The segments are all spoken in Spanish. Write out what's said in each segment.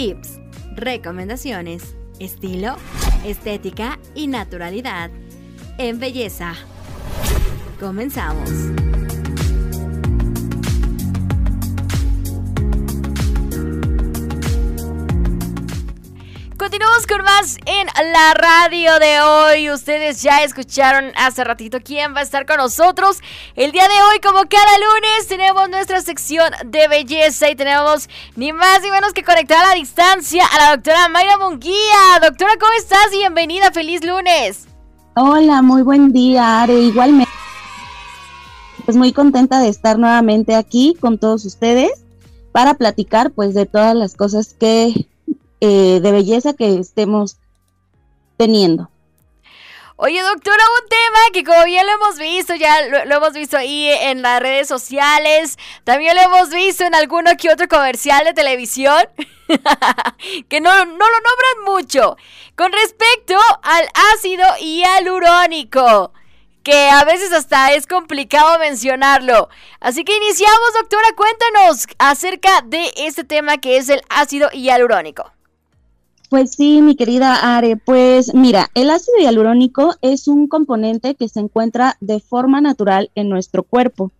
tips, recomendaciones, estilo, estética y naturalidad en belleza. Comenzamos. Continuamos con más en la radio de hoy. Ustedes ya escucharon hace ratito quién va a estar con nosotros. El día de hoy, como cada lunes, tenemos nuestra sección de belleza y tenemos ni más ni menos que conectar a la distancia a la doctora Mayra Munguía. Doctora, ¿cómo estás? Bienvenida, feliz lunes. Hola, muy buen día, Are. Igualmente. Pues muy contenta de estar nuevamente aquí con todos ustedes para platicar pues de todas las cosas que eh, de belleza que estemos teniendo. Oye, doctora, un tema que como bien lo hemos visto, ya lo, hemos visto ahí en las redes sociales, también lo hemos visto en alguno que otro comercial de televisión, que no, no lo nombran mucho, con respecto al ácido hialurónico, que a veces hasta es complicado mencionarlo. Así que iniciamos, doctora, cuéntanos acerca de este tema que es el ácido hialurónico. Pues sí, mi querida Are, pues mira, el ácido hialurónico es un componente que se encuentra de forma natural en nuestro cuerpo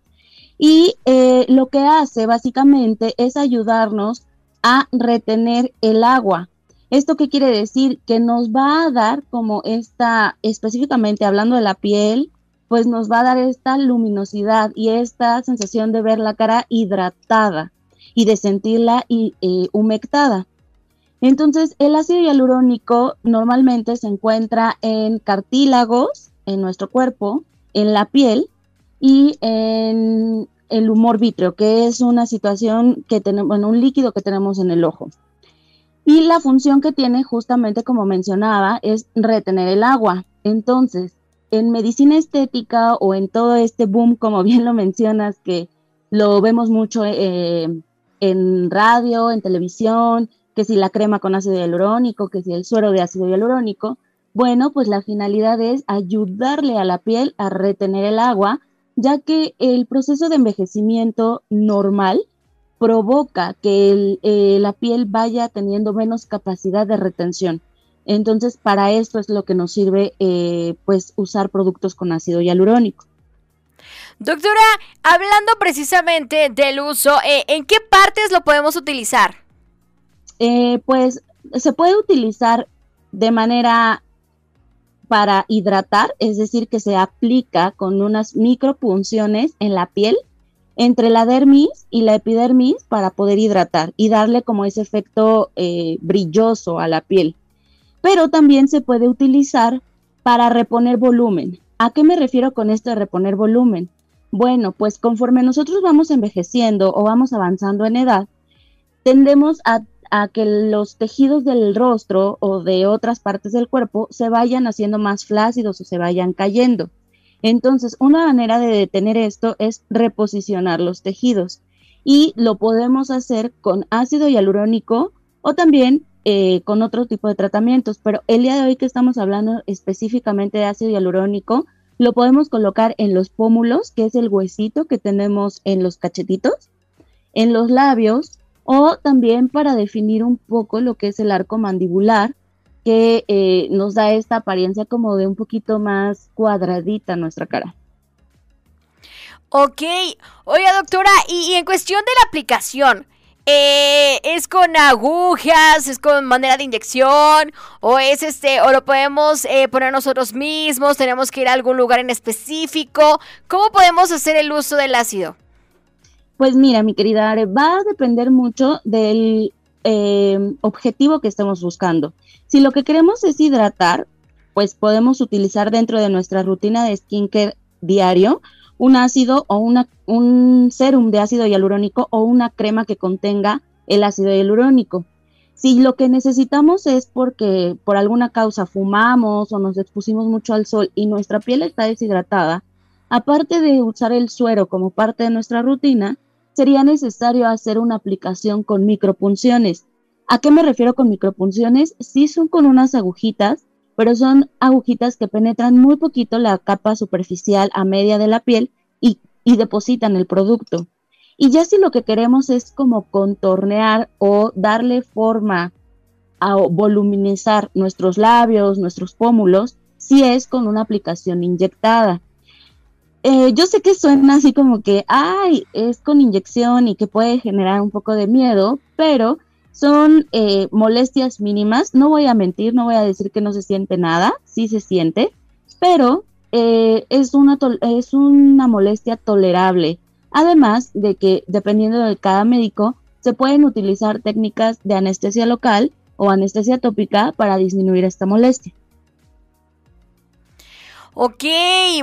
y eh, lo que hace básicamente es ayudarnos a retener el agua. ¿Esto qué quiere decir? Que nos va a dar como esta, específicamente hablando de la piel, pues nos va a dar esta luminosidad y esta sensación de ver la cara hidratada y de sentirla eh, humectada. Entonces, el ácido hialurónico normalmente se encuentra en cartílagos en nuestro cuerpo, en la piel y en el humor vítreo, que es una situación que tenemos, bueno, un líquido que tenemos en el ojo. Y la función que tiene, justamente como mencionaba, es retener el agua. Entonces, en medicina estética o en todo este boom, como bien lo mencionas, que lo vemos mucho eh, en radio, en televisión, que si la crema con ácido hialurónico, que si el suero de ácido hialurónico, bueno, pues la finalidad es ayudarle a la piel a retener el agua, ya que el proceso de envejecimiento normal provoca que eh, la piel vaya teniendo menos capacidad de retención. Entonces, para esto es lo que nos sirve, eh, pues, usar productos con ácido hialurónico. Doctora, hablando precisamente del uso, eh, ¿en qué partes lo podemos utilizar? Eh, pues se puede utilizar de manera para hidratar, es decir, que se aplica con unas micropunciones en la piel entre la dermis y la epidermis para poder hidratar y darle como ese efecto eh, brilloso a la piel. Pero también se puede utilizar para reponer volumen. ¿A qué me refiero con esto de reponer volumen? Bueno, pues conforme nosotros vamos envejeciendo o vamos avanzando en edad, tendemos a a que los tejidos del rostro o de otras partes del cuerpo se vayan haciendo más flácidos o se vayan cayendo. Entonces, una manera de detener esto es reposicionar los tejidos y lo podemos hacer con ácido hialurónico o también eh, con otro tipo de tratamientos, pero el día de hoy que estamos hablando específicamente de ácido hialurónico, lo podemos colocar en los pómulos, que es el huesito que tenemos en los cachetitos, en los labios, o también para definir un poco lo que es el arco mandibular, que eh, nos da esta apariencia como de un poquito más cuadradita nuestra cara. Ok, oiga doctora, y, en cuestión de la aplicación, eh, ¿es con agujas, es con manera de inyección o es este o lo podemos eh, poner nosotros mismos? Tenemos que ir a algún lugar en específico. ¿Cómo podemos hacer el uso del ácido? Pues mira, mi querida Are, va a depender mucho del eh, objetivo que estemos buscando. Si lo que queremos es hidratar, pues podemos utilizar dentro de nuestra rutina de skincare diario un ácido o una, un serum de ácido hialurónico o una crema que contenga el ácido hialurónico. Si lo que necesitamos es porque por alguna causa fumamos o nos expusimos mucho al sol y nuestra piel está deshidratada, aparte de usar el suero como parte de nuestra rutina, sería necesario hacer una aplicación con micropunciones. ¿A qué me refiero con micropunciones? Sí son con unas agujitas, pero son agujitas que penetran muy poquito la capa superficial a media de la piel y, depositan el producto. Y ya si lo que queremos es como contornear o darle forma a voluminizar nuestros labios, nuestros pómulos, si es con una aplicación inyectada. Eh, yo sé que suena así como que, ay, es con inyección y que puede generar un poco de miedo, pero son eh, molestias mínimas. No voy a mentir, no voy a decir que no se siente nada, sí se siente, pero eh, es, una es una molestia tolerable. Además de que, dependiendo de cada médico, se pueden utilizar técnicas de anestesia local o anestesia tópica para disminuir esta molestia. Ok,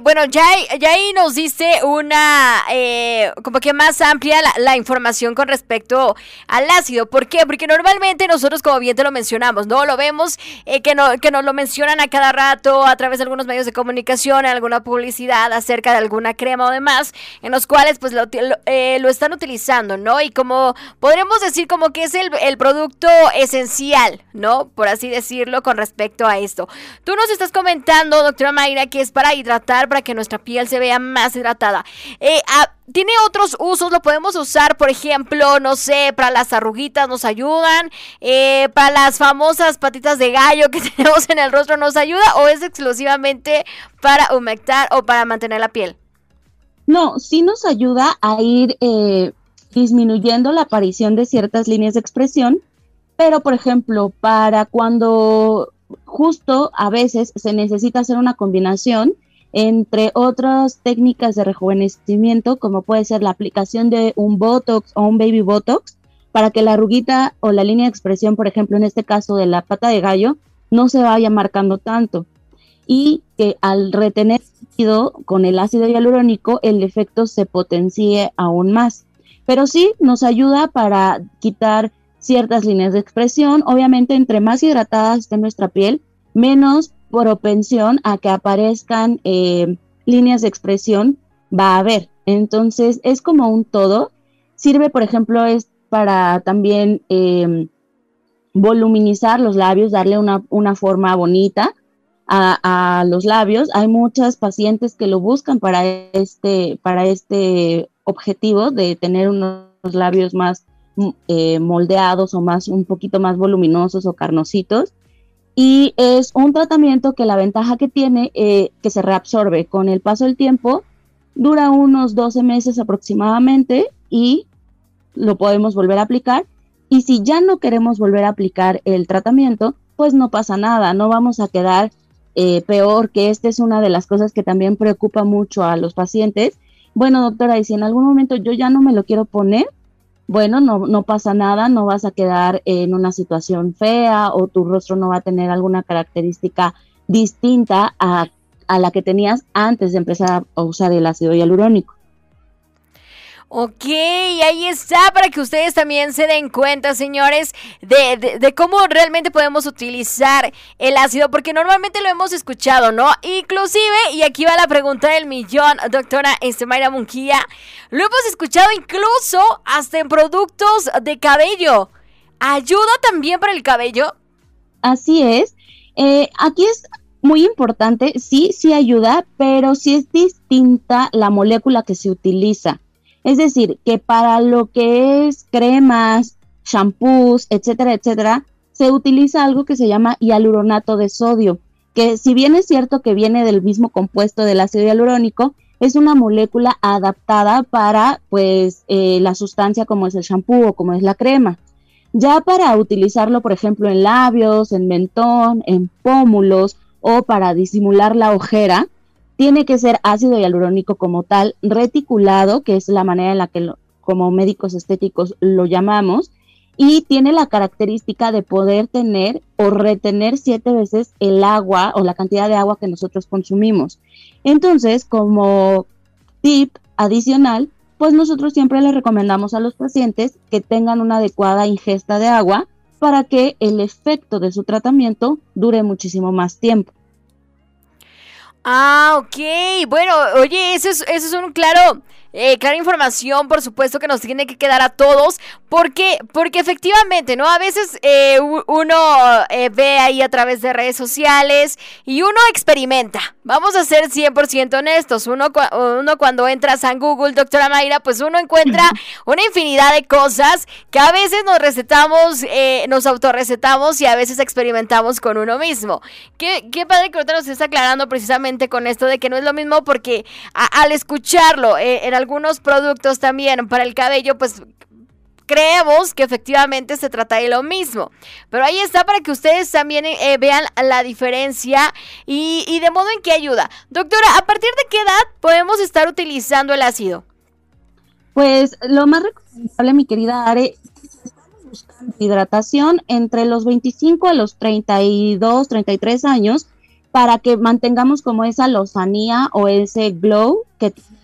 bueno, ya, ya ahí nos diste una, eh, como que más amplia la, información con respecto al ácido. ¿Por qué? Porque normalmente nosotros, como bien te lo mencionamos, ¿no? Lo vemos eh, que, no, que nos lo mencionan a cada rato a través de algunos medios de comunicación, alguna publicidad acerca de alguna crema o demás, en los cuales pues lo, eh, lo están utilizando, ¿no? Y como podremos decir como que es el, el producto esencial, ¿no? Por así decirlo, con respecto a esto. Tú nos estás comentando, doctora Mayra, que es para hidratar, para que nuestra piel se vea más hidratada. Eh, ah, tiene otros usos, lo podemos usar, por ejemplo, no sé, para las arruguitas nos ayudan, eh, para las famosas patitas de gallo que tenemos en el rostro nos ayuda o es exclusivamente para humectar o para mantener la piel. No, sí nos ayuda a ir eh, disminuyendo la aparición de ciertas líneas de expresión, pero por ejemplo, para cuando justo a veces se necesita hacer una combinación entre otras técnicas de rejuvenecimiento, como puede ser la aplicación de un Botox o un Baby Botox, para que la arruguita o la línea de expresión, por ejemplo, en este caso de la pata de gallo, no se vaya marcando tanto. Y que al retener líquido con el ácido hialurónico, el efecto se potencie aún más. Pero sí nos ayuda para quitar ciertas líneas de expresión. Obviamente, entre más hidratada esté nuestra piel, menos propensión a que aparezcan eh, líneas de expresión va a haber. Entonces, es como un todo. Sirve, por ejemplo, es para también em, voluminizar los labios, darle una, una forma bonita a, a, los labios. Hay muchas pacientes que lo buscan para este, para este objetivo de tener unos labios más eh, moldeados o más un poquito más voluminosos o carnositos. Y es un tratamiento que la ventaja que tiene, eh, que se reabsorbe con el paso del tiempo, dura unos 12 meses aproximadamente y lo podemos volver a aplicar. Y si ya no queremos volver a aplicar el tratamiento, pues no pasa nada, no vamos a quedar eh, peor, que esta es una de las cosas que también preocupa mucho a los pacientes. Bueno, doctora, y si en algún momento yo ya no me lo quiero poner, bueno, no, no pasa nada, no vas a quedar en una situación fea o tu rostro no va a tener alguna característica distinta a, a la que tenías antes de empezar a usar el ácido hialurónico. Ok, ahí está para que ustedes también se den cuenta, señores, de, cómo realmente podemos utilizar el ácido, porque normalmente lo hemos escuchado, ¿no? Inclusive, y aquí va la pregunta del millón, doctora Estemayra Munquía, lo hemos escuchado incluso hasta en productos de cabello. ¿Ayuda también para el cabello? Así es. Eh, aquí es muy importante, sí, sí ayuda, pero sí es distinta la molécula que se utiliza. Es decir, que para lo que es cremas, shampoos, etcétera, etcétera, se utiliza algo que se llama hialuronato de sodio, que si bien es cierto que viene del mismo compuesto del ácido hialurónico, es una molécula adaptada para pues eh, la sustancia como es el shampoo o como es la crema. Ya para utilizarlo, por ejemplo, en labios, en mentón, en pómulos o para disimular la ojera, tiene que ser ácido hialurónico como tal, reticulado, que es la manera en la que como médicos estéticos lo llamamos, y tiene la característica de poder tener o retener siete veces el agua o la cantidad de agua que nosotros consumimos. Entonces, como tip adicional, pues nosotros siempre les recomendamos a los pacientes que tengan una adecuada ingesta de agua para que el efecto de su tratamiento dure muchísimo más tiempo. Ah, ok. Bueno, oye, eso es, eso es un claro eh, clara información, por supuesto, que nos tiene que quedar a todos. porque Porque efectivamente, ¿no? A veces eh, uno eh, ve ahí a través de redes sociales y uno experimenta. Vamos a ser 100% honestos. Uno, uno cuando entras a Google, doctora Mayra, pues uno encuentra una infinidad de cosas que a veces nos recetamos, nos autorrecetamos y a veces experimentamos con uno mismo. Qué, qué padre que ahorita nos está aclarando precisamente con esto de que no es lo mismo porque al escucharlo en algunos productos también para el cabello, pues creemos que efectivamente se trata de lo mismo. Pero ahí está para que ustedes también eh, vean la diferencia y, de modo en que ayuda. Doctora, ¿a partir de qué edad podemos estar utilizando el ácido? Pues lo más recomendable, mi querida Are, buscando hidratación entre los 25 a los 32, 33 años para que mantengamos como esa lozanía o ese glow que tiene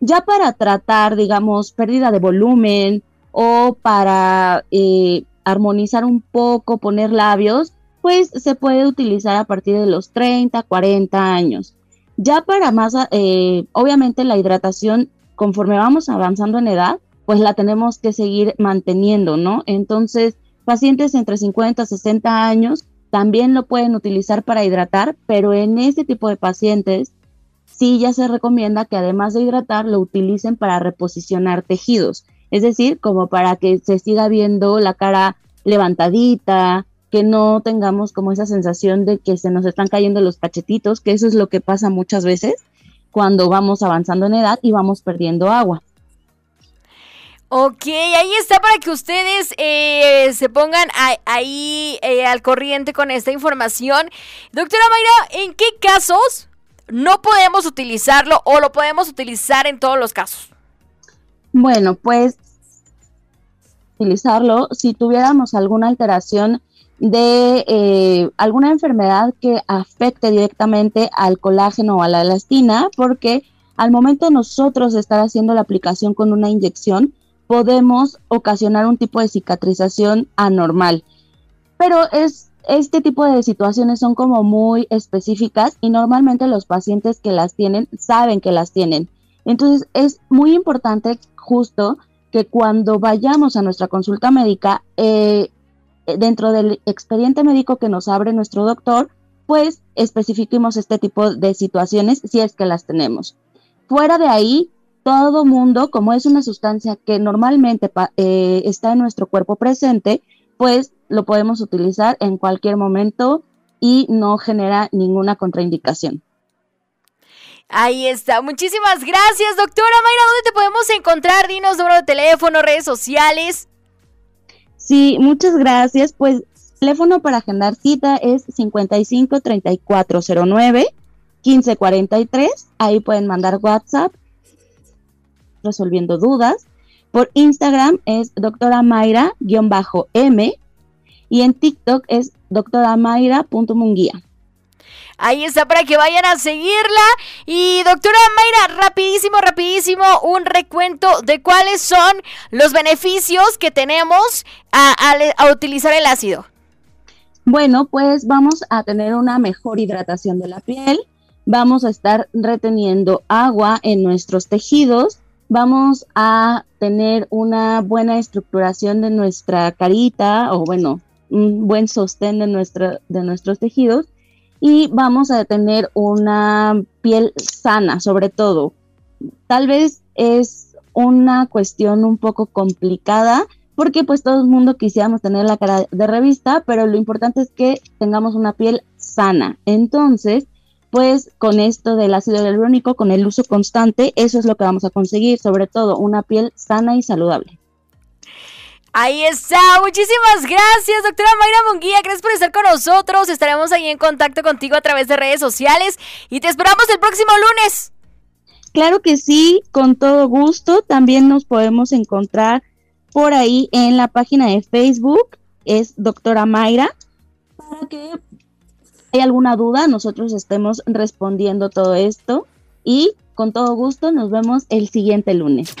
ya para tratar, digamos, pérdida de volumen o para eh, armonizar un poco, poner labios, pues se puede utilizar a partir de los 30, 40 años. Ya para más, eh, obviamente la hidratación, conforme vamos avanzando en edad, pues la tenemos que seguir manteniendo, ¿no? Entonces, pacientes entre 50 y 60 años también lo pueden utilizar para hidratar, pero en este tipo de pacientes sí ya se recomienda que además de hidratar lo utilicen para reposicionar tejidos, es decir, como para que se siga viendo la cara levantadita, que no tengamos como esa sensación de que se nos están cayendo los cachetitos, que eso es lo que pasa muchas veces cuando vamos avanzando en edad y vamos perdiendo agua. Ok, ahí está para que ustedes eh, se pongan ahí eh, al corriente con esta información. Doctora Mayra, ¿en qué casos no podemos utilizarlo o lo podemos utilizar en todos los casos? Bueno, pues utilizarlo si tuviéramos alguna alteración de eh, alguna enfermedad que afecte directamente al colágeno o a la elastina, porque al momento de nosotros estar haciendo la aplicación con una inyección, podemos ocasionar un tipo de cicatrización anormal. Pero es este tipo de situaciones son como muy específicas y normalmente los pacientes que las tienen saben que las tienen. Entonces es muy importante justo que cuando vayamos a nuestra consulta médica, eh, dentro del expediente médico que nos abre nuestro doctor, pues especifiquemos este tipo de situaciones si es que las tenemos. Fuera de ahí, todo mundo, como es una sustancia que normalmente eh, está en nuestro cuerpo presente, pues lo podemos utilizar en cualquier momento y no genera ninguna contraindicación. Ahí está. Muchísimas gracias, doctora Mayra. ¿Dónde te podemos encontrar? Dinos número de teléfono, redes sociales. Sí, muchas gracias. Pues teléfono para agendar cita es 55 3409 1543. Ahí pueden mandar WhatsApp resolviendo dudas. Por Instagram es doctora Mayra-M y en TikTok es doctoramayra.munguía. Ahí está para que vayan a seguirla. Y doctora Mayra, rapidísimo, rapidísimo, un recuento de cuáles son los beneficios que tenemos a, utilizar el ácido. Bueno, pues vamos a tener una mejor hidratación de la piel, vamos a estar reteniendo agua en nuestros tejidos, vamos a tener una buena estructuración de nuestra carita o bueno, un buen sostén de, de nuestros tejidos y vamos a tener una piel sana sobre todo. Tal vez es una cuestión un poco complicada porque pues todo el mundo quisiéramos tener la cara de revista, pero lo importante es que tengamos una piel sana. Entonces, pues con esto del ácido hialurónico, con el uso constante, eso es lo que vamos a conseguir, sobre todo una piel sana y saludable. Ahí está, muchísimas gracias, doctora Mayra Monguía, gracias por estar con nosotros, estaremos ahí en contacto contigo a través de redes sociales y te esperamos el próximo lunes. Claro que sí, con todo gusto, también nos podemos encontrar por ahí en la página de Facebook, es doctora Mayra, para que hay alguna duda, nosotros estemos respondiendo todo esto y con todo gusto nos vemos el siguiente lunes.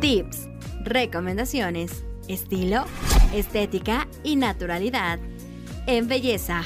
Tips, recomendaciones, estilo, estética y naturalidad en belleza.